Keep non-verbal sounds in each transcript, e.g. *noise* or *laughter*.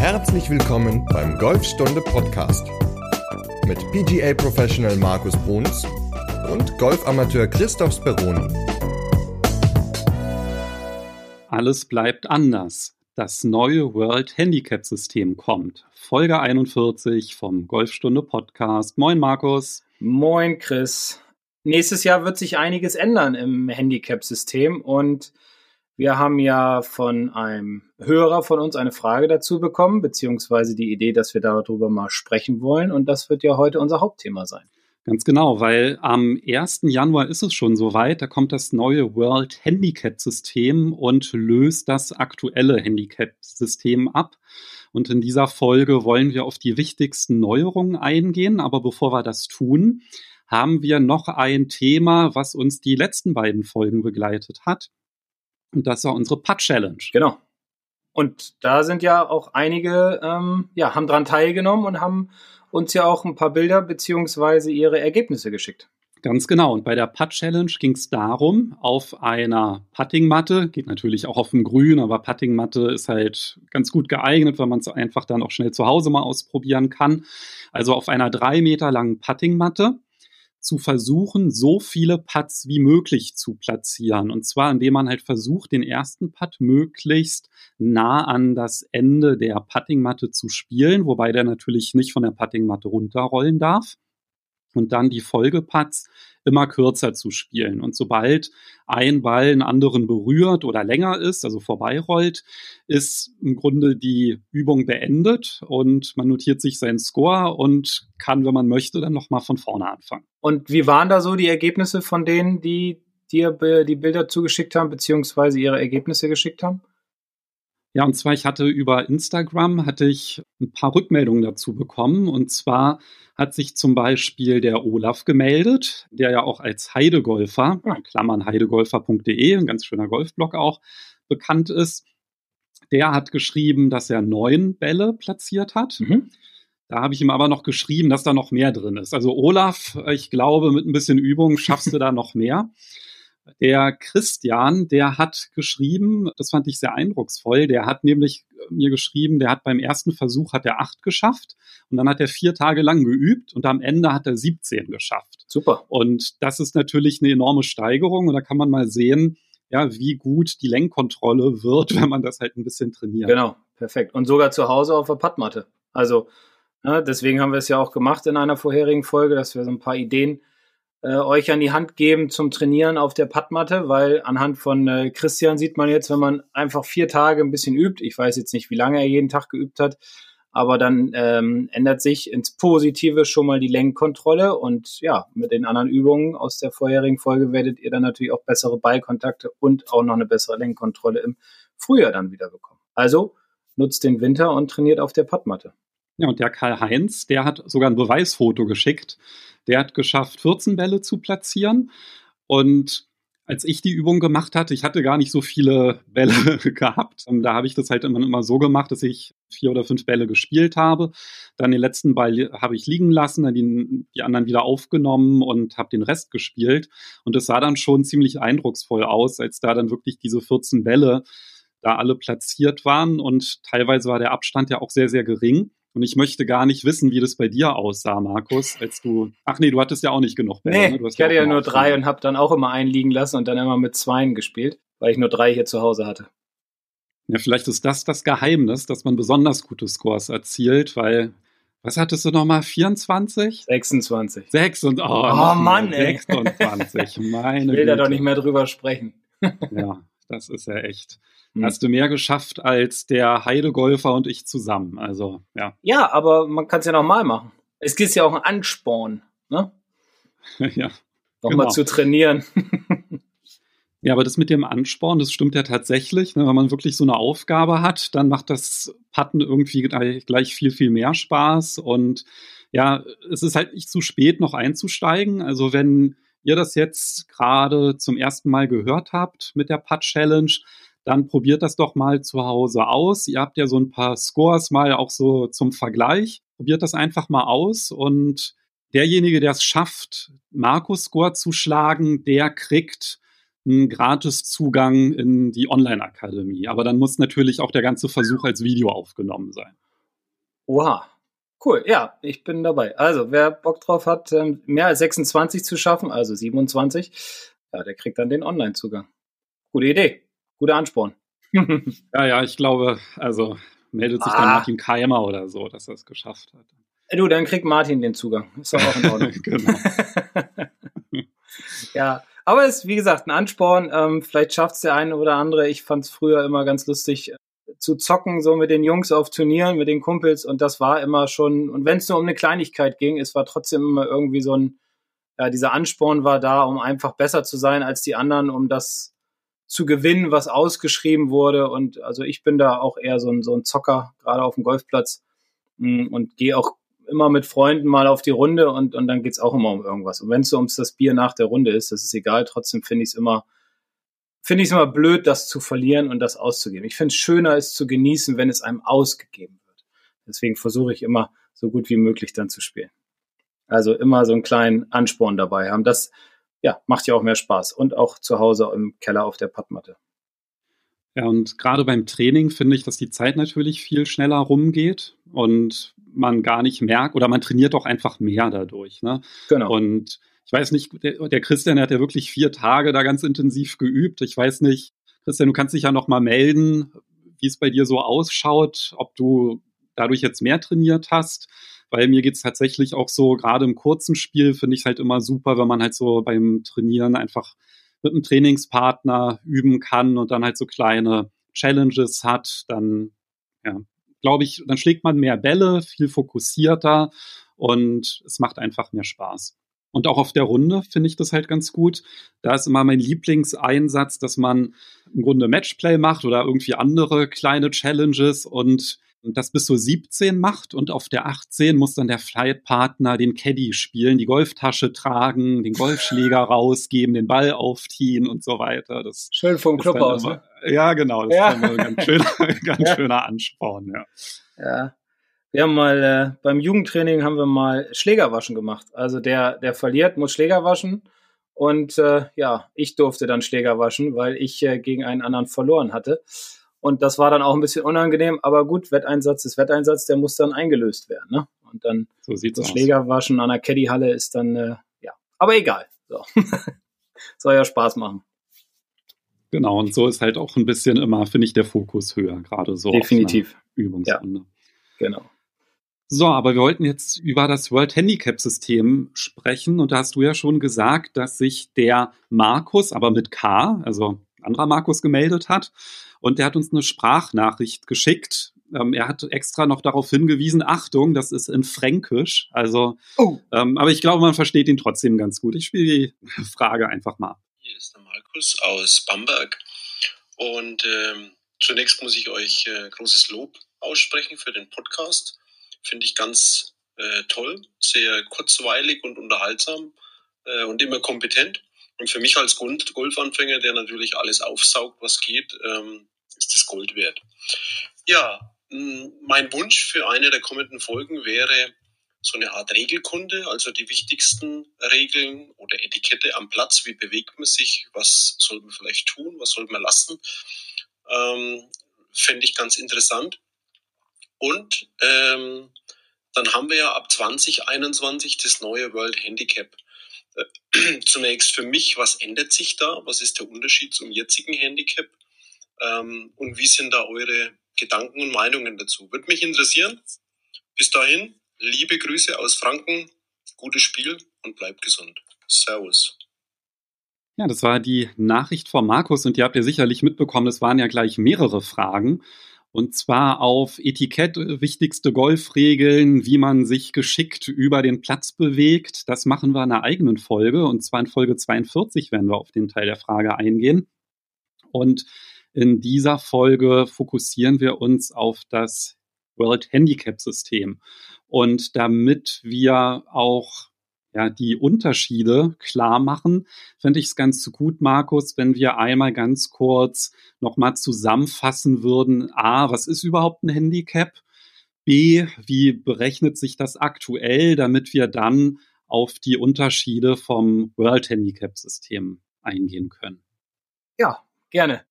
Herzlich willkommen beim Golfstunde Podcast mit PGA Professional Markus Bruns und Golfamateur Christoph Speroni. Alles bleibt anders. Das neue World Handicap System kommt. Folge 41 vom Golfstunde Podcast. Moin Markus. Moin Chris. Nächstes Jahr wird sich einiges ändern im Handicap-System und wir haben ja von einem Hörer von uns eine Frage dazu bekommen, beziehungsweise die Idee, dass wir darüber mal sprechen wollen. Und das wird ja heute unser Hauptthema sein. Ganz genau, weil am 1. Januar ist es schon soweit. Da kommt das neue World Handicap System und löst das aktuelle Handicap System ab. Und in dieser Folge wollen wir auf die wichtigsten Neuerungen eingehen. Aber bevor wir das tun, haben wir noch ein Thema, was uns die letzten beiden Folgen begleitet hat. Und das war unsere Putt-Challenge. Genau. Und da sind ja auch einige, ähm, ja, haben dran teilgenommen und haben uns ja auch ein paar Bilder beziehungsweise ihre Ergebnisse geschickt. Ganz genau. Und bei der Putt-Challenge ging es darum, auf einer Puttingmatte, geht natürlich auch auf dem Grün, aber Puttingmatte ist halt ganz gut geeignet, weil man es einfach dann auch schnell zu Hause mal ausprobieren kann. Also auf einer drei Meter langen Puttingmatte zu versuchen, so viele Putts wie möglich zu platzieren. Und zwar, indem man halt versucht, den ersten Putt möglichst nah an das Ende der Puttingmatte zu spielen, wobei der natürlich nicht von der Puttingmatte runterrollen darf und dann die Folgeputts immer kürzer zu spielen. Und sobald ein Ball einen anderen berührt oder länger ist, also vorbeirollt, ist im Grunde die Übung beendet und man notiert sich seinen Score und kann, wenn man möchte, dann nochmal von vorne anfangen. Und wie waren da so die Ergebnisse von denen, die dir die Bilder zugeschickt haben, beziehungsweise ihre Ergebnisse geschickt haben? Ja, und zwar, ich hatte über Instagram hatte ich ein paar Rückmeldungen dazu bekommen. Und zwar hat sich zum Beispiel der Olaf gemeldet, der ja auch als Heidegolfer, Klammern heidegolfer.de, ein ganz schöner Golfblog auch, bekannt ist. Der hat geschrieben, dass er neun Bälle platziert hat. Mhm. Da habe ich ihm aber noch geschrieben, dass da noch mehr drin ist. Also Olaf, ich glaube, mit ein bisschen Übung schaffst du da noch mehr. *laughs* Der Christian, der hat geschrieben, das fand ich sehr eindrucksvoll, der hat nämlich mir geschrieben, der hat beim ersten Versuch hat er acht geschafft und dann hat er vier Tage lang geübt und am Ende hat er 17 geschafft. Super. Und das ist natürlich eine enorme Steigerung und da kann man mal sehen, ja, wie gut die Lenkkontrolle wird, *laughs* wenn man das halt ein bisschen trainiert. Genau, perfekt. Und sogar zu Hause auf der Pattmatte. Also, ne, deswegen haben wir es ja auch gemacht in einer vorherigen Folge, dass wir so ein paar Ideen äh, euch an die Hand geben zum Trainieren auf der Padmatte, weil anhand von äh, Christian sieht man jetzt, wenn man einfach vier Tage ein bisschen übt, ich weiß jetzt nicht, wie lange er jeden Tag geübt hat, aber dann ähm, ändert sich ins Positive schon mal die Lenkkontrolle und ja, mit den anderen Übungen aus der vorherigen Folge werdet ihr dann natürlich auch bessere Ballkontakte und auch noch eine bessere Lenkkontrolle im Frühjahr dann wieder bekommen. Also nutzt den Winter und trainiert auf der Padmatte. Ja, und der Karl-Heinz, der hat sogar ein Beweisfoto geschickt. Der hat geschafft, 14 Bälle zu platzieren. Und als ich die Übung gemacht hatte, ich hatte gar nicht so viele *laughs* Bälle gehabt. Und da habe ich das halt immer, immer so gemacht, dass ich vier oder fünf Bälle gespielt habe. Dann den letzten Ball habe ich liegen lassen, dann die, die anderen wieder aufgenommen und habe den Rest gespielt. Und es sah dann schon ziemlich eindrucksvoll aus, als da dann wirklich diese 14 Bälle da alle platziert waren. Und teilweise war der Abstand ja auch sehr, sehr gering. Und ich möchte gar nicht wissen, wie das bei dir aussah, Markus, als du. Ach nee, du hattest ja auch nicht genug Bälle. Nee, ne? ich hatte ja nur drei und habe dann auch immer einen liegen lassen und dann immer mit zweien gespielt, weil ich nur drei hier zu Hause hatte. Ja, vielleicht ist das das Geheimnis, dass man besonders gute Scores erzielt, weil was hattest du nochmal? 24? 26. 26. Oh, oh Mann, ey. 26. *laughs* Meine ich will Güte. da doch nicht mehr drüber sprechen. ja, *laughs* das ist ja echt. Hm. Hast du mehr geschafft als der Heidegolfer und ich zusammen. Also, ja. Ja, aber man kann es ja nochmal machen. Es gibt ja auch einen Ansporn, ne? *laughs* ja. Nochmal genau. zu trainieren. *laughs* ja, aber das mit dem Ansporn, das stimmt ja tatsächlich. Ne? Wenn man wirklich so eine Aufgabe hat, dann macht das Patten irgendwie gleich viel, viel mehr Spaß. Und ja, es ist halt nicht zu spät, noch einzusteigen. Also wenn ihr das jetzt gerade zum ersten Mal gehört habt mit der Putt-Challenge, dann probiert das doch mal zu Hause aus. Ihr habt ja so ein paar Scores mal auch so zum Vergleich. Probiert das einfach mal aus und derjenige, der es schafft, Markus Score zu schlagen, der kriegt einen Gratiszugang in die Online-Akademie. Aber dann muss natürlich auch der ganze Versuch als Video aufgenommen sein. Oha. Cool, ja, ich bin dabei. Also, wer Bock drauf hat, ähm, mehr als 26 zu schaffen, also 27, ja, der kriegt dann den Online-Zugang. Gute Idee, guter Ansporn. *laughs* ja, ja, ich glaube, also meldet sich ah. dann Martin Keimer oder so, dass er es geschafft hat. Du, dann kriegt Martin den Zugang. Ist doch auch in Ordnung. *laughs* genau. *laughs* ja, aber es ist, wie gesagt, ein Ansporn. Ähm, vielleicht schafft es der eine oder andere. Ich fand es früher immer ganz lustig äh, zu zocken, so mit den Jungs auf Turnieren, mit den Kumpels. Und das war immer schon, und wenn es nur um eine Kleinigkeit ging, es war trotzdem immer irgendwie so ein, ja, dieser Ansporn war da, um einfach besser zu sein als die anderen, um das zu gewinnen, was ausgeschrieben wurde. Und also ich bin da auch eher so ein, so ein Zocker, gerade auf dem Golfplatz mm, und gehe auch immer mit Freunden mal auf die Runde und, und dann geht's auch immer um irgendwas. Und wenn es so ums das Bier nach der Runde ist, das ist egal, trotzdem finde ich es immer, finde ich es immer blöd, das zu verlieren und das auszugeben. Ich finde es schöner, es zu genießen, wenn es einem ausgegeben wird. Deswegen versuche ich immer so gut wie möglich dann zu spielen. Also immer so einen kleinen Ansporn dabei haben. Das ja, macht ja auch mehr Spaß. Und auch zu Hause im Keller auf der Pattmatte. Ja, und gerade beim Training finde ich, dass die Zeit natürlich viel schneller rumgeht und man gar nicht merkt oder man trainiert auch einfach mehr dadurch. Ne? Genau. Und ich weiß nicht, der, der Christian hat ja wirklich vier Tage da ganz intensiv geübt. Ich weiß nicht, Christian, du kannst dich ja noch mal melden, wie es bei dir so ausschaut, ob du dadurch jetzt mehr trainiert hast weil mir geht's tatsächlich auch so, gerade im kurzen Spiel finde ich es halt immer super, wenn man halt so beim Trainieren einfach mit einem Trainingspartner üben kann und dann halt so kleine Challenges hat, dann, ja, glaube ich, dann schlägt man mehr Bälle, viel fokussierter und es macht einfach mehr Spaß. Und auch auf der Runde finde ich das halt ganz gut. Da ist immer mein Lieblingseinsatz, dass man im Grunde Matchplay macht oder irgendwie andere kleine Challenges und das bis zu 17 macht und auf der 18 muss dann der Flightpartner den Caddy spielen, die Golftasche tragen, den Golfschläger *laughs* rausgeben, den Ball aufziehen und so weiter. Das Schön vom Club aus, ne? Ja, genau. Das ja. ist ein ganz, schöner, *laughs* ganz ja. schöner Ansporn, ja. Ja. Wir haben mal äh, beim Jugendtraining haben wir mal Schlägerwaschen gemacht. Also der, der verliert, muss Schläger waschen. Und äh, ja, ich durfte dann Schläger waschen, weil ich äh, gegen einen anderen verloren hatte. Und das war dann auch ein bisschen unangenehm, aber gut, Wetteinsatz ist Wetteinsatz, der muss dann eingelöst werden. Ne? Und dann so sieht's das Schlägerwaschen an der Caddyhalle ist dann, äh, ja, aber egal. So. *laughs* Soll ja Spaß machen. Genau, und so ist halt auch ein bisschen immer, finde ich, der Fokus höher, gerade so Definitiv. Übungsrunde. Ja, genau. So, aber wir wollten jetzt über das World Handicap System sprechen und da hast du ja schon gesagt, dass sich der Markus, aber mit K, also anderer Markus gemeldet hat und der hat uns eine Sprachnachricht geschickt. Ähm, er hat extra noch darauf hingewiesen, Achtung, das ist in Fränkisch. Also, oh. ähm, aber ich glaube, man versteht ihn trotzdem ganz gut. Ich spiele die *laughs* Frage einfach mal. Hier ist der Markus aus Bamberg. Und ähm, zunächst muss ich euch äh, großes Lob aussprechen für den Podcast. Finde ich ganz äh, toll, sehr kurzweilig und unterhaltsam äh, und immer kompetent. Und für mich als Golfanfänger, der natürlich alles aufsaugt, was geht, ähm, ist das Gold wert. Ja, mein Wunsch für eine der kommenden Folgen wäre so eine Art Regelkunde, also die wichtigsten Regeln oder Etikette am Platz. Wie bewegt man sich? Was soll man vielleicht tun? Was soll man lassen? Ähm, Fände ich ganz interessant. Und ähm, dann haben wir ja ab 2021 das neue World Handicap. Äh, *clears throat* zunächst für mich, was ändert sich da? Was ist der Unterschied zum jetzigen Handicap? Ähm, und wie sind da eure Gedanken und Meinungen dazu? Würde mich interessieren. Bis dahin, liebe Grüße aus Franken, gutes Spiel und bleibt gesund. Servus. Ja, das war die Nachricht von Markus und ihr habt ja sicherlich mitbekommen, es waren ja gleich mehrere Fragen. Und zwar auf Etikett, äh, wichtigste Golfregeln, wie man sich geschickt über den Platz bewegt. Das machen wir in einer eigenen Folge. Und zwar in Folge 42 werden wir auf den Teil der Frage eingehen. Und in dieser Folge fokussieren wir uns auf das World Handicap System. Und damit wir auch ja, die Unterschiede klar machen, fände ich es ganz gut, Markus, wenn wir einmal ganz kurz nochmal zusammenfassen würden. A, was ist überhaupt ein Handicap? B, wie berechnet sich das aktuell, damit wir dann auf die Unterschiede vom World Handicap System eingehen können? Ja, gerne.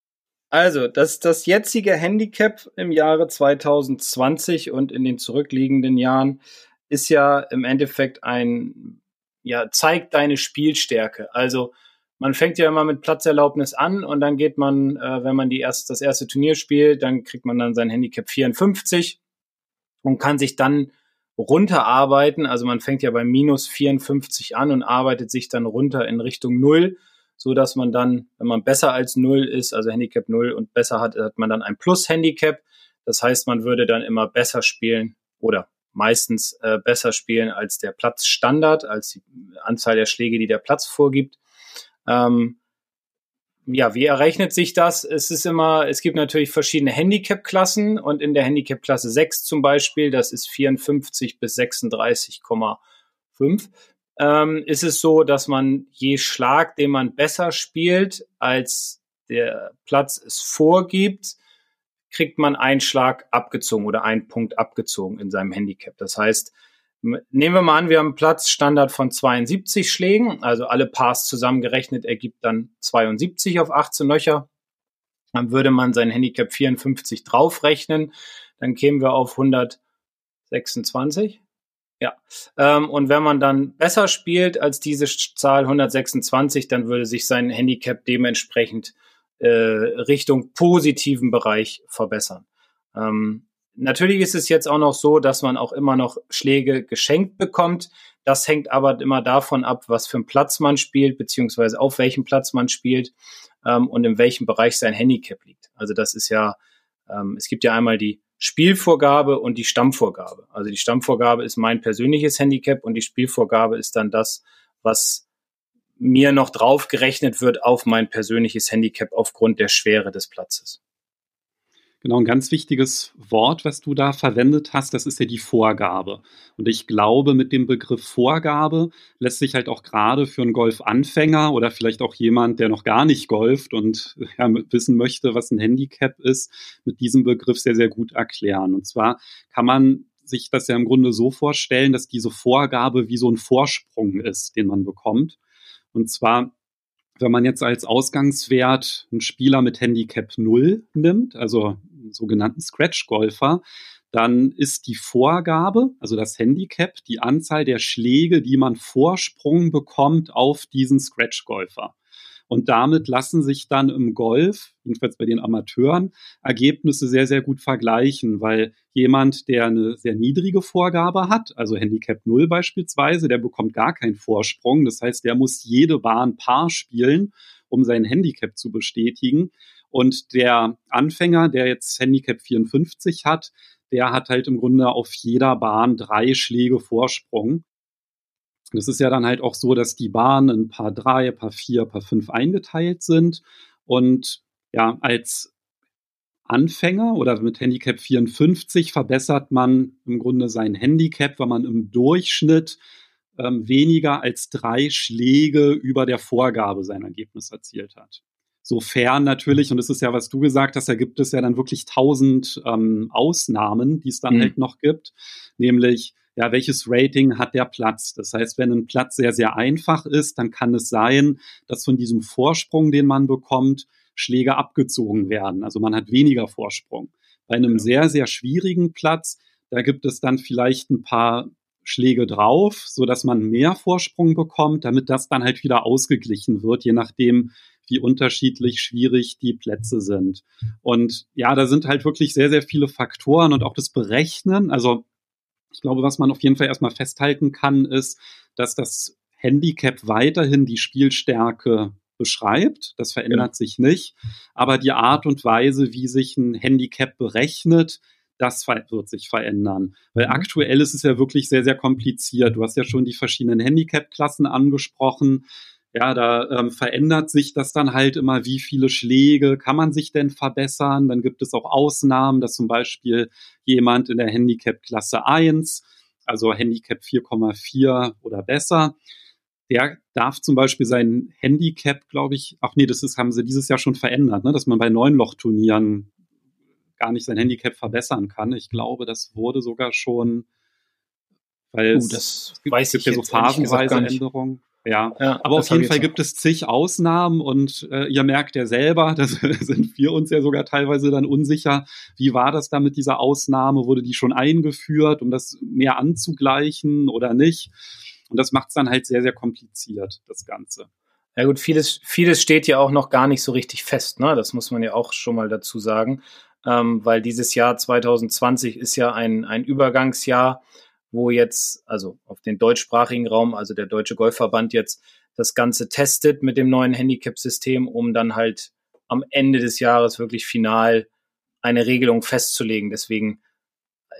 Also, das, das jetzige Handicap im Jahre 2020 und in den zurückliegenden Jahren ist ja im Endeffekt ein, ja, zeigt deine Spielstärke. Also, man fängt ja immer mit Platzerlaubnis an und dann geht man, äh, wenn man die erst, das erste Turnier spielt, dann kriegt man dann sein Handicap 54 und kann sich dann runterarbeiten. Also man fängt ja bei minus 54 an und arbeitet sich dann runter in Richtung Null so dass man dann, wenn man besser als null ist, also Handicap null und besser hat, hat man dann ein Plus-Handicap. Das heißt, man würde dann immer besser spielen oder meistens äh, besser spielen als der Platzstandard, als die Anzahl der Schläge, die der Platz vorgibt. Ähm, ja, wie errechnet sich das? Es ist immer, es gibt natürlich verschiedene Handicap-Klassen und in der Handicap-Klasse 6 zum Beispiel, das ist 54 bis 36,5 ähm, ist es so, dass man je Schlag, den man besser spielt, als der Platz es vorgibt, kriegt man einen Schlag abgezogen oder einen Punkt abgezogen in seinem Handicap. Das heißt, nehmen wir mal an, wir haben einen Platzstandard von 72 Schlägen, also alle Pars zusammengerechnet ergibt dann 72 auf 18 Löcher. Dann würde man sein Handicap 54 draufrechnen, dann kämen wir auf 126. Ja, ähm, und wenn man dann besser spielt als diese Zahl 126, dann würde sich sein Handicap dementsprechend äh, Richtung positiven Bereich verbessern. Ähm, natürlich ist es jetzt auch noch so, dass man auch immer noch Schläge geschenkt bekommt. Das hängt aber immer davon ab, was für einen Platz man spielt, beziehungsweise auf welchem Platz man spielt ähm, und in welchem Bereich sein Handicap liegt. Also das ist ja, ähm, es gibt ja einmal die Spielvorgabe und die Stammvorgabe. Also die Stammvorgabe ist mein persönliches Handicap und die Spielvorgabe ist dann das, was mir noch draufgerechnet wird auf mein persönliches Handicap aufgrund der Schwere des Platzes. Genau, ein ganz wichtiges Wort, was du da verwendet hast, das ist ja die Vorgabe. Und ich glaube, mit dem Begriff Vorgabe lässt sich halt auch gerade für einen Golfanfänger oder vielleicht auch jemand, der noch gar nicht golft und *laughs* ja, wissen möchte, was ein Handicap ist, mit diesem Begriff sehr, sehr gut erklären. Und zwar kann man sich das ja im Grunde so vorstellen, dass diese Vorgabe wie so ein Vorsprung ist, den man bekommt. Und zwar wenn man jetzt als Ausgangswert einen Spieler mit Handicap 0 nimmt, also sogenannten Scratch-Golfer, dann ist die Vorgabe, also das Handicap, die Anzahl der Schläge, die man Vorsprung bekommt auf diesen Scratch-Golfer. Und damit lassen sich dann im Golf, jedenfalls bei den Amateuren, Ergebnisse sehr, sehr gut vergleichen, weil jemand, der eine sehr niedrige Vorgabe hat, also Handicap 0 beispielsweise, der bekommt gar keinen Vorsprung. Das heißt, der muss jede Bahn Paar spielen, um sein Handicap zu bestätigen. Und der Anfänger, der jetzt Handicap 54 hat, der hat halt im Grunde auf jeder Bahn drei Schläge Vorsprung. Das ist ja dann halt auch so, dass die Bahnen ein paar drei, paar vier, paar fünf eingeteilt sind. Und ja, als Anfänger oder mit Handicap 54 verbessert man im Grunde sein Handicap, wenn man im Durchschnitt ähm, weniger als drei Schläge über der Vorgabe sein Ergebnis erzielt hat. Sofern natürlich, und das ist ja, was du gesagt hast, da gibt es ja dann wirklich tausend ähm, Ausnahmen, die es dann mhm. halt noch gibt, nämlich ja, welches Rating hat der Platz? Das heißt, wenn ein Platz sehr, sehr einfach ist, dann kann es sein, dass von diesem Vorsprung, den man bekommt, Schläge abgezogen werden. Also man hat weniger Vorsprung. Bei einem ja. sehr, sehr schwierigen Platz, da gibt es dann vielleicht ein paar Schläge drauf, so dass man mehr Vorsprung bekommt, damit das dann halt wieder ausgeglichen wird, je nachdem, wie unterschiedlich schwierig die Plätze sind. Und ja, da sind halt wirklich sehr, sehr viele Faktoren und auch das Berechnen. Also ich glaube, was man auf jeden Fall erstmal festhalten kann, ist, dass das Handicap weiterhin die Spielstärke beschreibt. Das verändert ja. sich nicht. Aber die Art und Weise, wie sich ein Handicap berechnet, das wird sich verändern. Weil mhm. aktuell ist es ja wirklich sehr, sehr kompliziert. Du hast ja schon die verschiedenen Handicap-Klassen angesprochen. Ja, da ähm, verändert sich das dann halt immer, wie viele Schläge kann man sich denn verbessern. Dann gibt es auch Ausnahmen, dass zum Beispiel jemand in der Handicap-Klasse 1, also Handicap 4,4 oder besser, der darf zum Beispiel sein Handicap, glaube ich, ach nee, das ist, haben sie dieses Jahr schon verändert, ne, dass man bei Neunloch-Turnieren gar nicht sein Handicap verbessern kann. Ich glaube, das wurde sogar schon, weil uh, das es gibt, weiß gibt ja so phasenweise Änderungen. Ja, ja aber auf jeden Fall gibt es zig Ausnahmen und äh, ihr merkt ja selber, *laughs* da sind wir uns ja sogar teilweise dann unsicher, wie war das da mit dieser Ausnahme? Wurde die schon eingeführt, um das mehr anzugleichen oder nicht? Und das macht es dann halt sehr, sehr kompliziert, das Ganze. Ja gut, vieles, vieles steht ja auch noch gar nicht so richtig fest, ne? Das muss man ja auch schon mal dazu sagen. Ähm, weil dieses Jahr 2020 ist ja ein, ein Übergangsjahr wo jetzt, also auf den deutschsprachigen Raum, also der Deutsche Golfverband jetzt das Ganze testet mit dem neuen Handicap-System, um dann halt am Ende des Jahres wirklich final eine Regelung festzulegen. Deswegen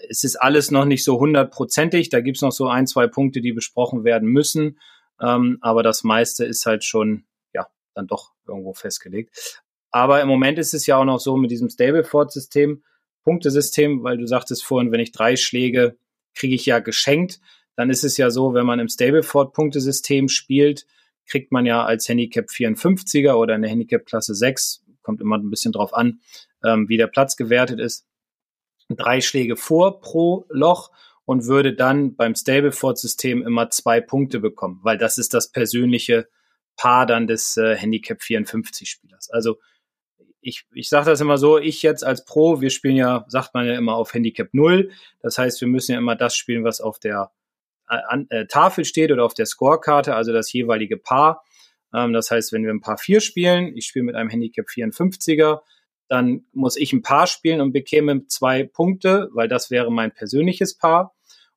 es ist alles noch nicht so hundertprozentig. Da gibt's noch so ein, zwei Punkte, die besprochen werden müssen. Ähm, aber das meiste ist halt schon, ja, dann doch irgendwo festgelegt. Aber im Moment ist es ja auch noch so mit diesem Stableford-System, Punktesystem, weil du sagtest vorhin, wenn ich drei Schläge kriege ich ja geschenkt. Dann ist es ja so, wenn man im Stableford-Punktesystem spielt, kriegt man ja als Handicap 54er oder in der Handicap-Klasse 6, kommt immer ein bisschen drauf an, ähm, wie der Platz gewertet ist, drei Schläge vor pro Loch und würde dann beim Stableford-System immer zwei Punkte bekommen, weil das ist das persönliche Paar dann des äh, Handicap 54-Spielers. Also ich, ich sage das immer so, ich jetzt als Pro, wir spielen ja, sagt man ja immer auf Handicap 0. Das heißt, wir müssen ja immer das spielen, was auf der äh, an, äh, Tafel steht oder auf der Scorekarte, also das jeweilige Paar. Ähm, das heißt, wenn wir ein Paar 4 spielen, ich spiele mit einem Handicap 54er, dann muss ich ein Paar spielen und bekäme zwei Punkte, weil das wäre mein persönliches Paar.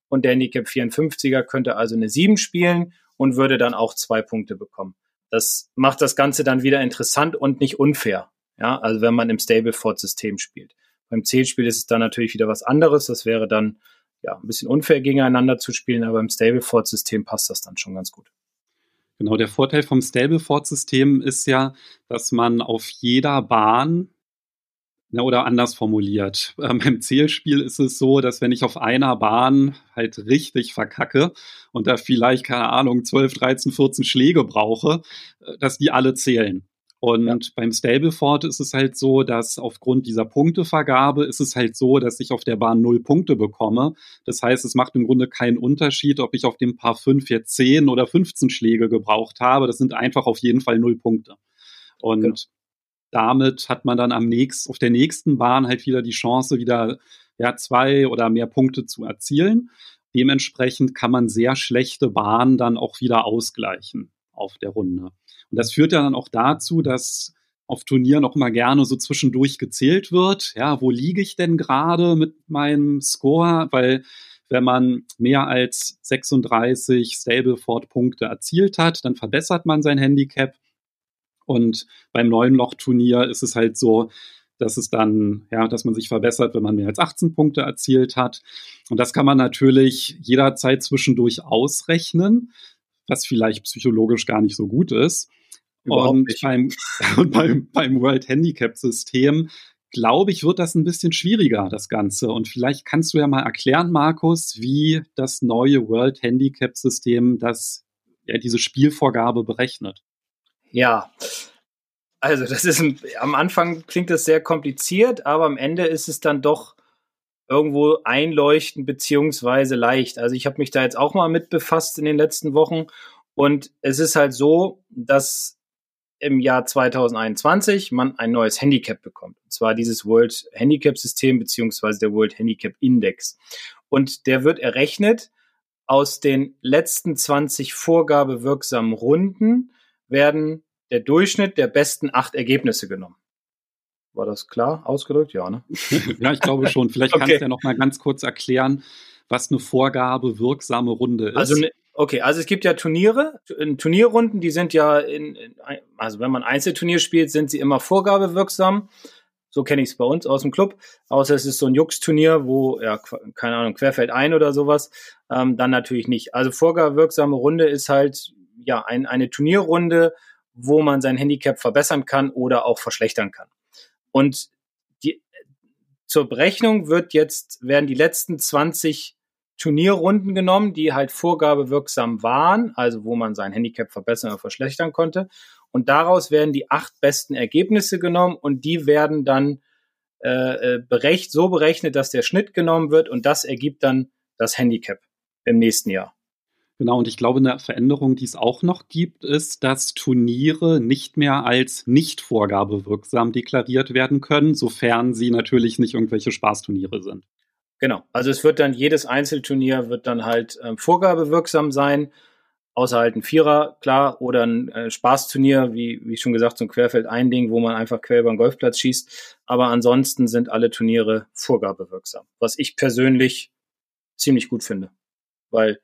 Und der Handicap 54er könnte also eine 7 spielen und würde dann auch zwei Punkte bekommen. Das macht das Ganze dann wieder interessant und nicht unfair. Ja, also wenn man im Stableford-System spielt. Beim Zählspiel ist es dann natürlich wieder was anderes. Das wäre dann ja ein bisschen unfair gegeneinander zu spielen, aber im Stableford-System passt das dann schon ganz gut. Genau, der Vorteil vom Stableford-System ist ja, dass man auf jeder Bahn na, oder anders formuliert. Ähm, *laughs* beim Zählspiel ist es so, dass wenn ich auf einer Bahn halt richtig verkacke und da vielleicht, keine Ahnung, 12, 13, 14 Schläge brauche, äh, dass die alle zählen. Und ja. beim Stableford ist es halt so, dass aufgrund dieser Punktevergabe ist es halt so, dass ich auf der Bahn null Punkte bekomme. Das heißt, es macht im Grunde keinen Unterschied, ob ich auf dem Paar 5 jetzt 10 oder 15 Schläge gebraucht habe. Das sind einfach auf jeden Fall null Punkte. Und genau. damit hat man dann am nächsten, auf der nächsten Bahn halt wieder die Chance, wieder ja, zwei oder mehr Punkte zu erzielen. Dementsprechend kann man sehr schlechte Bahnen dann auch wieder ausgleichen auf der Runde. Und das führt ja dann auch dazu, dass auf Turnieren auch immer gerne so zwischendurch gezählt wird. Ja, wo liege ich denn gerade mit meinem Score? Weil wenn man mehr als 36 Stableford-Punkte erzielt hat, dann verbessert man sein Handicap. Und beim neuen Loch-Turnier ist es halt so, dass es dann, ja, dass man sich verbessert, wenn man mehr als 18 Punkte erzielt hat. Und das kann man natürlich jederzeit zwischendurch ausrechnen, was vielleicht psychologisch gar nicht so gut ist. Überhaupt und beim, *laughs* und beim, beim World Handicap System glaube ich, wird das ein bisschen schwieriger, das Ganze. Und vielleicht kannst du ja mal erklären, Markus, wie das neue World Handicap System das, ja, diese Spielvorgabe berechnet. Ja, also das ist ein, am Anfang klingt das sehr kompliziert, aber am Ende ist es dann doch irgendwo einleuchtend beziehungsweise leicht. Also ich habe mich da jetzt auch mal mit befasst in den letzten Wochen und es ist halt so, dass im Jahr 2021 man ein neues Handicap bekommt. Und zwar dieses World Handicap System beziehungsweise der World Handicap Index. Und der wird errechnet aus den letzten 20 vorgabewirksamen Runden werden der Durchschnitt der besten acht Ergebnisse genommen. War das klar ausgedrückt? Ja, ne? *laughs* ja, ich glaube schon. Vielleicht okay. kannst du ja noch mal ganz kurz erklären, was eine vorgabewirksame Runde ist. Also eine, Okay, also es gibt ja Turniere, Turnierrunden, die sind ja in, in also wenn man Einzelturnier spielt, sind sie immer vorgabewirksam. So kenne ich es bei uns aus dem Club. Außer es ist so ein Jux-Turnier, wo, ja, keine Ahnung, querfällt ein oder sowas. Ähm, dann natürlich nicht. Also vorgabewirksame Runde ist halt, ja, ein, eine Turnierrunde, wo man sein Handicap verbessern kann oder auch verschlechtern kann. Und die, zur Berechnung wird jetzt, werden die letzten 20 Turnierrunden genommen, die halt vorgabewirksam waren, also wo man sein Handicap verbessern oder verschlechtern konnte. Und daraus werden die acht besten Ergebnisse genommen und die werden dann äh, äh, berecht, so berechnet, dass der Schnitt genommen wird und das ergibt dann das Handicap im nächsten Jahr. Genau, und ich glaube, eine Veränderung, die es auch noch gibt, ist, dass Turniere nicht mehr als nicht vorgabewirksam deklariert werden können, sofern sie natürlich nicht irgendwelche Spaßturniere sind. Genau, also es wird dann jedes Einzelturnier wird dann halt äh, vorgabewirksam sein, außer halt ein Vierer, klar, oder ein äh, Spaßturnier, wie, wie schon gesagt, so ein Querfeld-Ein-Ding, wo man einfach quer über den Golfplatz schießt. Aber ansonsten sind alle Turniere vorgabewirksam, was ich persönlich ziemlich gut finde, weil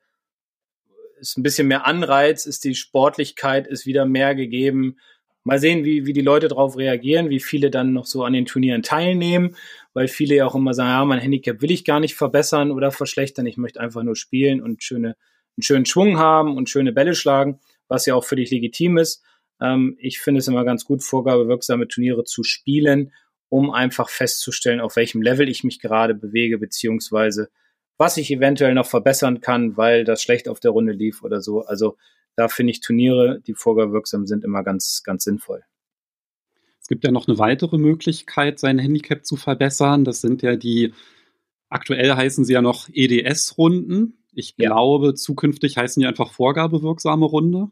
ist ein bisschen mehr Anreiz, ist die Sportlichkeit, ist wieder mehr gegeben. Mal sehen, wie, wie die Leute darauf reagieren, wie viele dann noch so an den Turnieren teilnehmen, weil viele ja auch immer sagen, ja, mein Handicap will ich gar nicht verbessern oder verschlechtern, ich möchte einfach nur spielen und schöne, einen schönen Schwung haben und schöne Bälle schlagen, was ja auch völlig legitim ist. Ähm, ich finde es immer ganz gut, vorgabewirksame Turniere zu spielen, um einfach festzustellen, auf welchem Level ich mich gerade bewege, beziehungsweise was ich eventuell noch verbessern kann, weil das schlecht auf der Runde lief oder so. Also da finde ich Turniere, die vorgewirksam sind, immer ganz, ganz sinnvoll. Es gibt ja noch eine weitere Möglichkeit, sein Handicap zu verbessern. Das sind ja die, aktuell heißen sie ja noch EDS-Runden. Ich ja. glaube, zukünftig heißen die einfach vorgabewirksame Runde,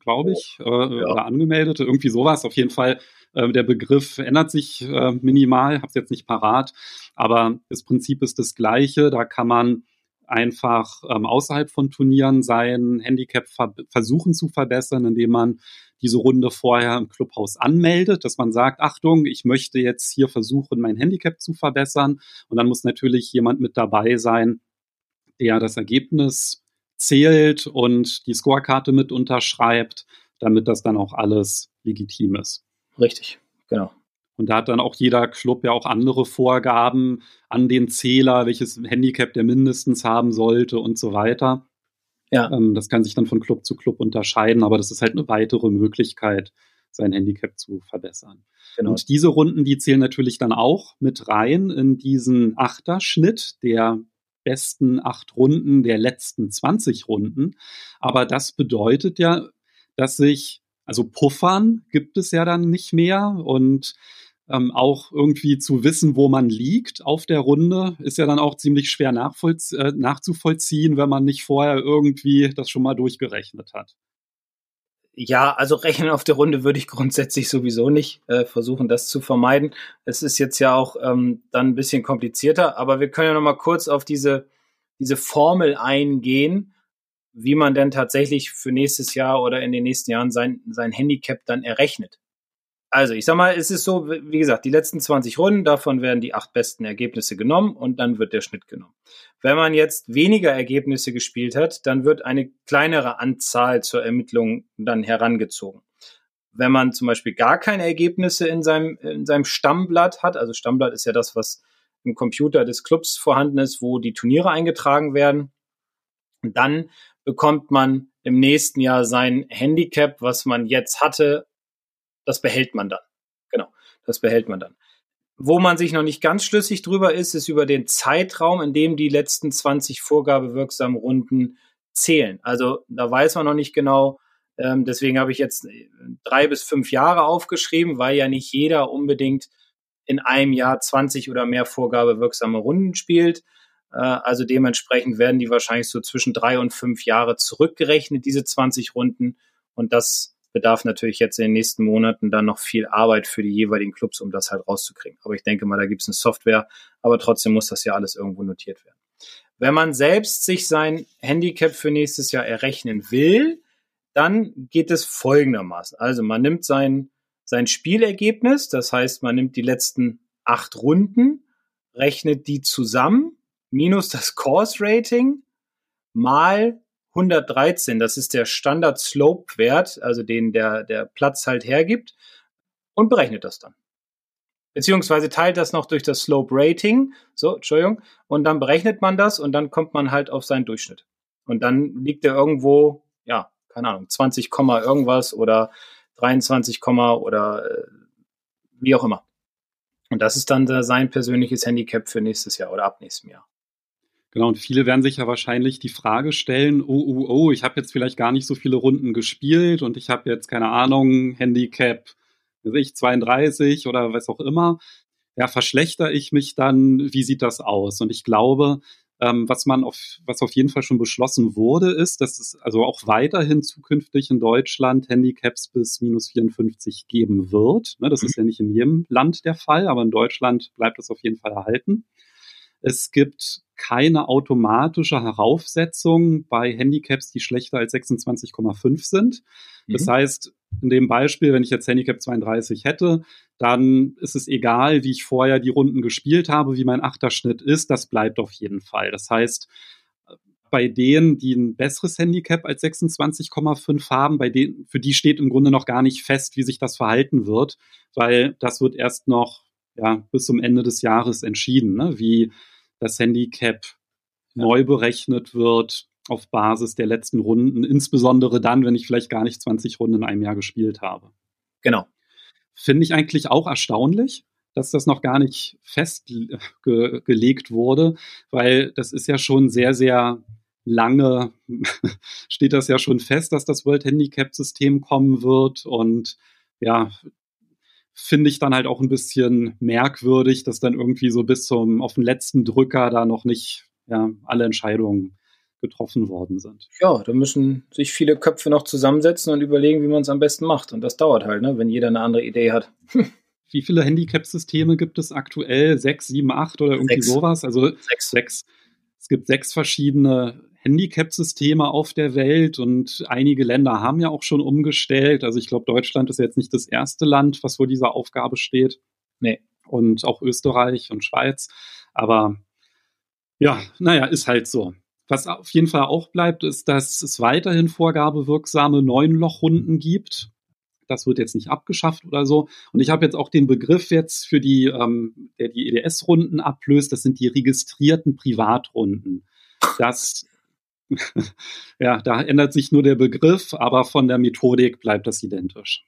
glaube ich, oh, äh, ja. oder angemeldete, irgendwie sowas. Auf jeden Fall äh, der Begriff ändert sich äh, minimal, habe es jetzt nicht parat, aber das Prinzip ist das gleiche. Da kann man einfach ähm, außerhalb von Turnieren sein Handicap ver versuchen zu verbessern, indem man diese Runde vorher im Clubhaus anmeldet, dass man sagt, Achtung, ich möchte jetzt hier versuchen, mein Handicap zu verbessern. Und dann muss natürlich jemand mit dabei sein, der das Ergebnis zählt und die Scorekarte mit unterschreibt, damit das dann auch alles legitim ist. Richtig, genau. Und da hat dann auch jeder Club ja auch andere Vorgaben an den Zähler, welches Handicap der mindestens haben sollte und so weiter. Ja. Ähm, das kann sich dann von Club zu Club unterscheiden, aber das ist halt eine weitere Möglichkeit, sein Handicap zu verbessern. Genau. Und diese Runden, die zählen natürlich dann auch mit rein in diesen Achterschnitt der besten acht Runden der letzten 20 Runden. Aber das bedeutet ja, dass sich also Puffern gibt es ja dann nicht mehr und ähm, auch irgendwie zu wissen, wo man liegt auf der Runde, ist ja dann auch ziemlich schwer äh, nachzuvollziehen, wenn man nicht vorher irgendwie das schon mal durchgerechnet hat. Ja, also rechnen auf der Runde würde ich grundsätzlich sowieso nicht äh, versuchen, das zu vermeiden. Es ist jetzt ja auch ähm, dann ein bisschen komplizierter, aber wir können ja noch mal kurz auf diese, diese Formel eingehen, wie man denn tatsächlich für nächstes Jahr oder in den nächsten Jahren sein, sein Handicap dann errechnet. Also, ich sag mal, es ist so, wie gesagt, die letzten 20 Runden, davon werden die acht besten Ergebnisse genommen und dann wird der Schnitt genommen. Wenn man jetzt weniger Ergebnisse gespielt hat, dann wird eine kleinere Anzahl zur Ermittlung dann herangezogen. Wenn man zum Beispiel gar keine Ergebnisse in seinem, in seinem Stammblatt hat, also Stammblatt ist ja das, was im Computer des Clubs vorhanden ist, wo die Turniere eingetragen werden, dann bekommt man im nächsten Jahr sein Handicap, was man jetzt hatte, das behält man dann. Genau, das behält man dann. Wo man sich noch nicht ganz schlüssig drüber ist, ist über den Zeitraum, in dem die letzten 20 vorgabewirksamen Runden zählen. Also da weiß man noch nicht genau. Ähm, deswegen habe ich jetzt drei bis fünf Jahre aufgeschrieben, weil ja nicht jeder unbedingt in einem Jahr 20 oder mehr vorgabewirksame Runden spielt. Äh, also dementsprechend werden die wahrscheinlich so zwischen drei und fünf Jahre zurückgerechnet, diese 20 Runden. Und das bedarf natürlich jetzt in den nächsten Monaten dann noch viel Arbeit für die jeweiligen Clubs, um das halt rauszukriegen. Aber ich denke mal, da gibt es eine Software, aber trotzdem muss das ja alles irgendwo notiert werden. Wenn man selbst sich sein Handicap für nächstes Jahr errechnen will, dann geht es folgendermaßen. Also man nimmt sein, sein Spielergebnis, das heißt, man nimmt die letzten acht Runden, rechnet die zusammen minus das Course Rating mal 113. Das ist der Standard Slope Wert, also den der, der Platz halt hergibt und berechnet das dann. Beziehungsweise teilt das noch durch das Slope Rating, so, Entschuldigung, und dann berechnet man das und dann kommt man halt auf seinen Durchschnitt. Und dann liegt er irgendwo, ja, keine Ahnung, 20, irgendwas oder 23, oder äh, wie auch immer. Und das ist dann sein persönliches Handicap für nächstes Jahr oder ab nächstem Jahr. Genau, und viele werden sich ja wahrscheinlich die Frage stellen, oh, oh, oh, ich habe jetzt vielleicht gar nicht so viele Runden gespielt und ich habe jetzt, keine Ahnung, Handicap, ich, 32 oder was auch immer. Ja, verschlechter ich mich dann? Wie sieht das aus? Und ich glaube, Ähm, was man auf, was auf jeden Fall schon beschlossen wurde, ist, dass es also auch weiterhin zukünftig in Deutschland Handicaps bis minus 54 geben wird. Ne, das mhm. ist ja nicht in jedem Land der Fall, aber in Deutschland bleibt es auf jeden Fall erhalten. Es gibt keine automatische Heraufsetzung bei Handicaps, die schlechter als 26,5 sind. Das mhm. heißt, in dem Beispiel, wenn ich jetzt Handicap 32 hätte, dann ist es egal, wie ich vorher die Runden gespielt habe, wie mein Achterschnitt ist, das bleibt auf jeden Fall. Das heißt, bei denen, die ein besseres Handicap als 26,5 haben, bei denen, für die steht im Grunde noch gar nicht fest, wie sich das verhalten wird, weil das wird erst noch ja, bis zum Ende des Jahres entschieden, ne? wie das Handicap ja. neu berechnet wird auf Basis der letzten Runden, insbesondere dann, wenn ich vielleicht gar nicht 20 Runden in einem Jahr gespielt habe. Genau. Finde ich eigentlich auch erstaunlich, dass das noch gar nicht festgelegt *laughs* wurde, weil das ist ja schon sehr, sehr lange, *laughs* steht das ja schon fest, dass das World Handicap System kommen wird und ja, finde ich dann halt auch ein bisschen merkwürdig, dass dann irgendwie so bis zum auf den letzten Drücker da noch nicht ja, alle Entscheidungen getroffen worden sind. Ja, da müssen sich viele Köpfe noch zusammensetzen und überlegen, wie man es am besten macht. Und das dauert halt, ne, wenn jeder eine andere Idee hat. *laughs* wie viele Handicap-Systeme gibt es aktuell? Sechs, sieben, acht oder irgendwie sechs. sowas? Also sechs. sechs. Es gibt sechs verschiedene Handicap-Systeme auf der Welt und einige Länder haben ja auch schon umgestellt. Also ich glaube, Deutschland ist jetzt nicht das erste Land, was vor dieser Aufgabe steht. Nee. Und auch Österreich und Schweiz. Aber ja, naja, ist halt so. Was auf jeden Fall auch bleibt, ist, dass es weiterhin vorgabewirksame Neunlochrunden gibt. Das wird jetzt nicht abgeschafft oder so. Und ich habe jetzt auch den Begriff jetzt für die, ähm, der die EDS-Runden ablöst. Das sind die registrierten Privatrunden. Das *laughs* ja, da ändert sich nur der Begriff, aber von der Methodik bleibt das identisch.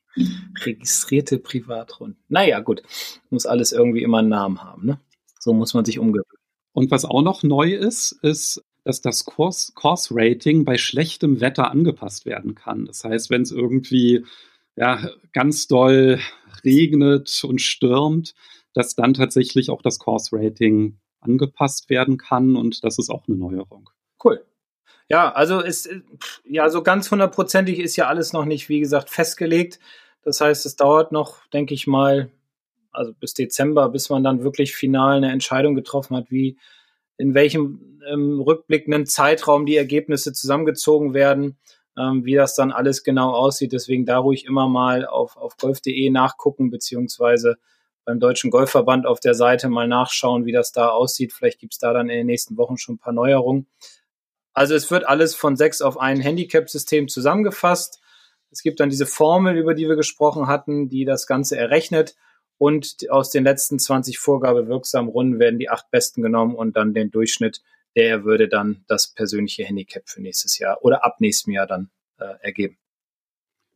Registrierte Privatrunden. Naja, gut. Muss alles irgendwie immer einen Namen haben, ne? So muss man sich umgewöhnen. Und was auch noch neu ist, ist, dass das Course-Rating bei schlechtem Wetter angepasst werden kann. Das heißt, wenn es irgendwie ja, ganz doll regnet und stürmt, dass dann tatsächlich auch das Course-Rating angepasst werden kann und das ist auch eine Neuerung. Cool. Ja, also ist, ja, so ganz hundertprozentig ist ja alles noch nicht, wie gesagt, festgelegt. Das heißt, es dauert noch, denke ich mal, also bis Dezember, bis man dann wirklich final eine Entscheidung getroffen hat, wie, in welchem ähm, rückblickenden Zeitraum die Ergebnisse zusammengezogen werden, ähm, wie das dann alles genau aussieht. Deswegen da ruhig immer mal auf, auf golf.de nachgucken, beziehungsweise beim Deutschen Golfverband auf der Seite mal nachschauen, wie das da aussieht. Vielleicht gibt's da dann in den nächsten Wochen schon ein paar Neuerungen. Also es wird alles von sechs auf ein Handicap-System zusammengefasst. Es gibt dann diese Formel, über die wir gesprochen hatten, die das Ganze errechnet. Und aus den letzten 20 vorgabewirksamen Runden werden die acht besten genommen und dann den Durchschnitt, der würde dann das persönliche Handicap für nächstes Jahr oder ab nächstem Jahr dann äh, ergeben.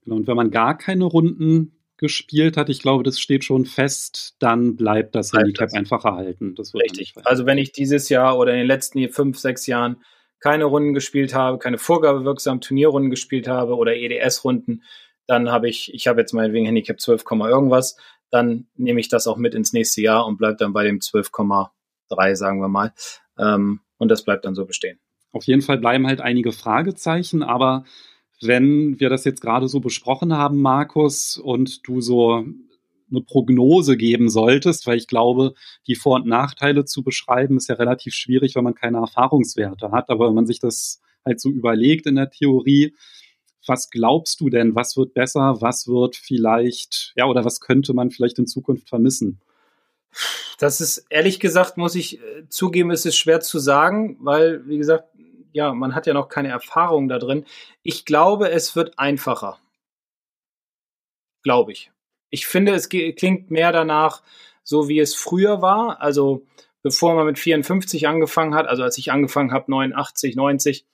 Genau, und wenn man gar keine Runden gespielt hat, ich glaube, das steht schon fest, dann bleibt das bleibt Handicap das. einfach erhalten. Richtig. Also wenn ich dieses Jahr oder in den letzten fünf, sechs Jahren keine Runden gespielt habe, keine vorgabewirksamen Turnierrunden gespielt habe oder EDS-Runden, dann habe ich, ich habe jetzt meinetwegen Handicap 12, irgendwas, dann nehme ich das auch mit ins nächste Jahr und bleibe dann bei dem 12,3, sagen wir mal. Ähm, und das bleibt dann so bestehen. Auf jeden Fall bleiben halt einige Fragezeichen, aber wenn wir das jetzt gerade so besprochen haben, Markus, und du so eine Prognose geben solltest, weil ich glaube, die Vor- und Nachteile zu beschreiben ist ja relativ schwierig, wenn man keine Erfahrungswerte hat. Aber wenn man sich das halt so überlegt in der Theorie, was glaubst du denn, was wird besser, was wird vielleicht, ja, oder was könnte man vielleicht in Zukunft vermissen? Das ist, ehrlich gesagt, muss ich äh, zugeben, es ist schwer zu sagen, weil, wie gesagt, ja, man hat ja noch keine Erfahrung da drin. Ich glaube, es wird einfacher. Glaube ich. Ich finde, es klingt mehr danach, so wie es früher war. Also bevor man mit 54 angefangen hat, also als ich angefangen habe, 89, 90,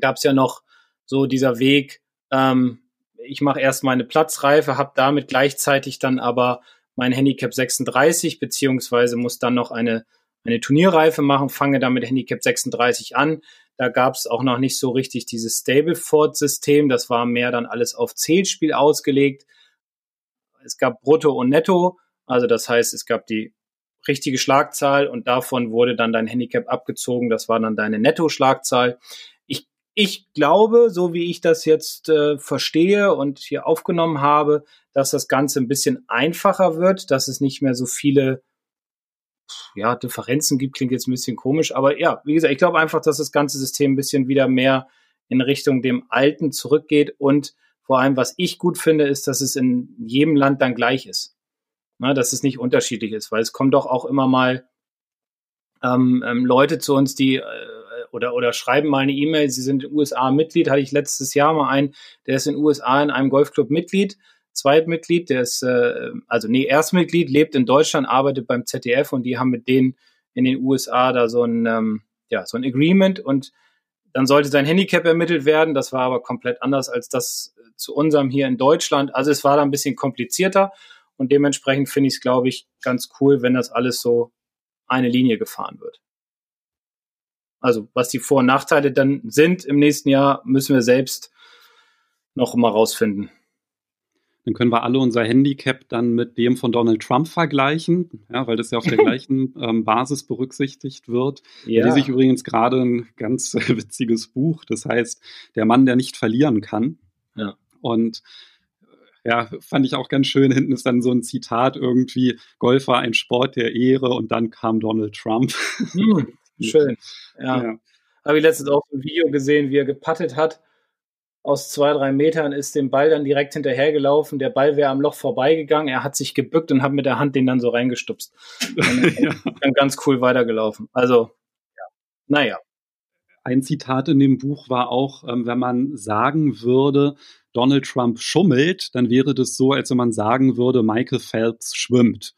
gab es ja noch so dieser Weg, ähm, ich mache erst meine Platzreife, habe damit gleichzeitig dann aber mein Handicap 36, beziehungsweise muss dann noch eine, eine Turnierreife machen, fange dann mit Handicap 36 an. Da gab es auch noch nicht so richtig dieses Stableford-System, das war mehr dann alles auf Zählspiel ausgelegt es gab Brutto und Netto, also das heißt, es gab die richtige Schlagzahl und davon wurde dann dein Handicap abgezogen. Das war dann deine Netto-Schlagzahl. Ich, ich glaube, so wie ich das jetzt äh, verstehe und hier aufgenommen habe, dass das Ganze ein bisschen einfacher wird, dass es nicht mehr so viele ja, Differenzen gibt, klingt jetzt ein bisschen komisch, aber ja, wie gesagt, ich glaube einfach, dass das ganze System ein bisschen wieder mehr in Richtung dem Alten zurückgeht und vor allem, was ich gut finde, ist, dass es in jedem Land dann gleich ist. Na, dass es nicht unterschiedlich ist, weil es kommen doch auch immer mal ähm, ähm, Leute zu uns, die äh, oder, oder schreiben mal eine E-Mail, sie sind USA Mitglied, hatte ich letztes Jahr mal einen, der ist in den USA in einem Golfclub Mitglied, Zweitmitglied, der ist, äh, also nee, Erstmitglied, lebt in Deutschland, arbeitet beim ZDF und die haben mit denen in den USA da so ein, ähm, ja, so ein Agreement und dann sollte sein Handicap ermittelt werden. Das war aber komplett anders als das äh, zu unserem hier in Deutschland. Also es war da ein bisschen komplizierter und dementsprechend finde ich es, glaube ich, ganz cool, wenn das alles so eine Linie gefahren wird. Also was die Vor- und Nachteile dann sind im nächsten Jahr, müssen wir selbst noch mal rausfinden. Dann können wir alle unser Handicap dann mit dem von Donald Trump vergleichen, ja, weil das ja auf der *laughs* gleichen ähm, Basis berücksichtigt wird. Ja. Da lese ich übrigens gerade ein ganz äh, *laughs* witziges Buch, das heißt Der Mann, der nicht verlieren kann. Ja. Und äh, ja, fand ich auch ganz schön. Hinten ist dann so ein Zitat irgendwie, Golf war ein Sport der Ehre und dann kam Donald Trump. Hm, *laughs* schön. Ja. ja. Habe ich letztens auch ein Video gesehen, wie er gepattet hat aus zwei, drei Metern ist dem Ball dann direkt hinterhergelaufen. Der Ball wäre am Loch vorbeigegangen. Er hat sich gebückt und hat mit der Hand den dann so reingestupst. *laughs* ja. Dann ganz cool weitergelaufen. Also, ja. naja. Ein Zitat in dem Buch war auch, ähm, wenn man sagen würde, Donald Trump schummelt, dann wäre das so, als wenn man sagen würde, Michael Phelps schwimmt.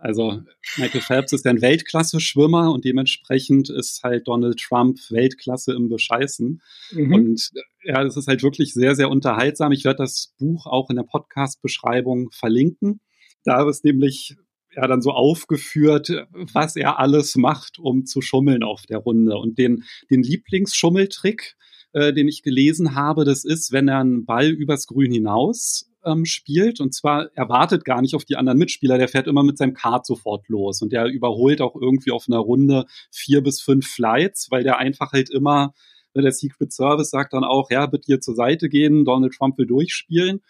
Also Michael Phelps ist ein Weltklasse-Schwimmer und dementsprechend ist halt Donald Trump Weltklasse im Bescheißen. Mhm. Und ja, das ist halt wirklich sehr, sehr unterhaltsam. Ich werde das Buch auch in der Podcast-Beschreibung verlinken. Da ist nämlich ja dann so aufgeführt, was er alles macht, um zu schummeln auf der Runde. Und den, den Lieblingsschummeltrick, äh, den ich gelesen habe, das ist, wenn er einen Ball übers Grün hinaus ähm, spielt. Und zwar erwartet gar nicht auf die anderen Mitspieler. Der fährt immer mit seinem Kart sofort los. Und der überholt auch irgendwie auf einer Runde vier bis fünf Flights, weil der einfach halt immer, der Secret Service sagt dann auch, ja, bitte hier zur Seite gehen, Donald Trump will durchspielen.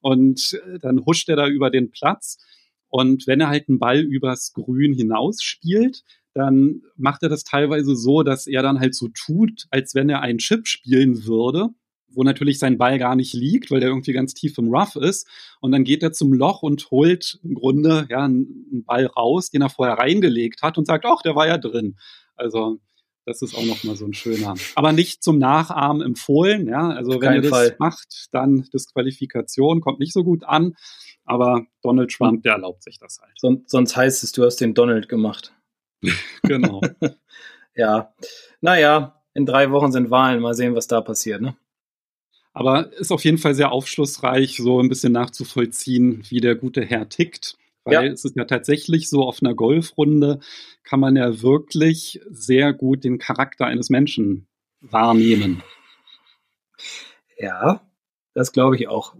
Und äh, dann huscht er da über den Platz. Und wenn er halt einen Ball übers Grün hinaus spielt, dann macht er das teilweise so, dass er dann halt so tut, als wenn er einen Chip spielen würde wo natürlich sein Ball gar nicht liegt, weil der irgendwie ganz tief im Rough ist. Und dann geht er zum Loch und holt im Grunde ja einen Ball raus, den er vorher reingelegt hat und sagt, ach, der war ja drin. Also das ist auch nochmal so ein schöner. Aber nicht zum Nachahmen empfohlen. Ja, also wenn ihr das Fall. macht, dann Disqualifikation kommt nicht so gut an. Aber Donald Trump, der erlaubt sich das halt. Sonst, sonst heißt es, du hast den Donald gemacht. *laughs* *laughs* genau. ja. Naja, in drei Wochen sind Wahlen. Mal sehen, was da passiert. Ne? Aber ist auf jeden Fall sehr aufschlussreich, so ein bisschen nachzuvollziehen, wie der gute Herr tickt. Weil ja. es ist ja tatsächlich so, auf einer Golfrunde kann man ja wirklich sehr gut den Charakter eines Menschen wahrnehmen. Ja, das glaube ich auch.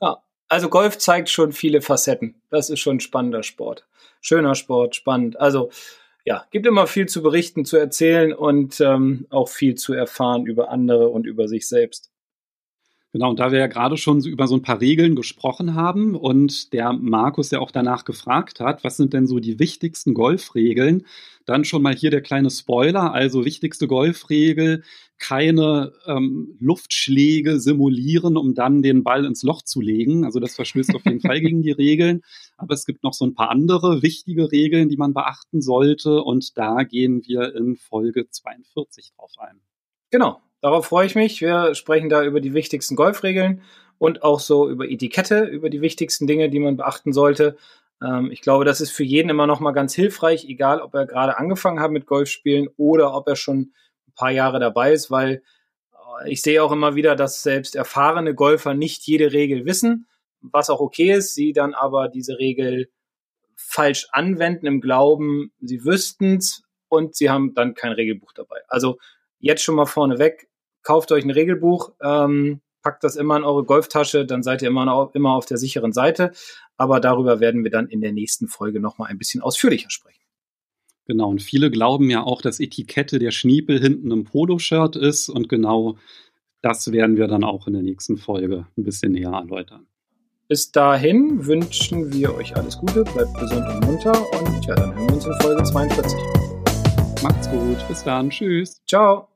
Ja, also Golf zeigt schon viele Facetten. Das ist schon ein spannender Sport. Schöner Sport, spannend. Also ja, gibt immer viel zu berichten, zu erzählen und ähm, auch viel zu erfahren über andere und über sich selbst. Genau, und da wir ja gerade schon so über so ein paar Regeln gesprochen haben und der Markus ja auch danach gefragt hat, was sind denn so die wichtigsten Golfregeln, dann schon mal hier der kleine Spoiler. Also wichtigste Golfregel, keine ähm, Luftschläge simulieren, um dann den Ball ins Loch zu legen. Also das verstößt auf jeden Fall gegen die Regeln. Aber es gibt noch so ein paar andere wichtige Regeln, die man beachten sollte. Und da gehen wir in Folge 42 drauf ein. Genau, darauf freue ich mich. Wir sprechen da über die wichtigsten Golfregeln und auch so über Etikette, über die wichtigsten Dinge, die man beachten sollte. Ähm, ich glaube, das ist für jeden immer noch mal ganz hilfreich, egal ob er gerade angefangen hat mit Golfspielen oder ob er schon ein paar Jahre dabei ist, weil äh, ich sehe auch immer wieder, dass selbst erfahrene Golfer nicht jede Regel wissen, was auch okay ist, sie dann aber diese Regel falsch anwenden im Glauben, sie wüssten es und sie haben dann kein Regelbuch dabei. Also jetzt schon mal vorneweg, kauft euch ein Regelbuch, ähm, packt das immer in eure Golftasche, dann seid ihr immer, immer auf der sicheren Seite. Aber darüber werden wir dann in der nächsten Folge nochmal ein bisschen ausführlicher sprechen. Genau, und viele glauben ja auch, dass Etikette der Schniepel hinten im Poloshirt ist und genau das werden wir dann auch in der nächsten Folge ein bisschen näher erläutern. Bis dahin wünschen wir euch alles Gute, bleibt gesund und munter und ja, dann hören wir uns in Folge 42. Macht's gut, bis dann, tschüss. Ciao.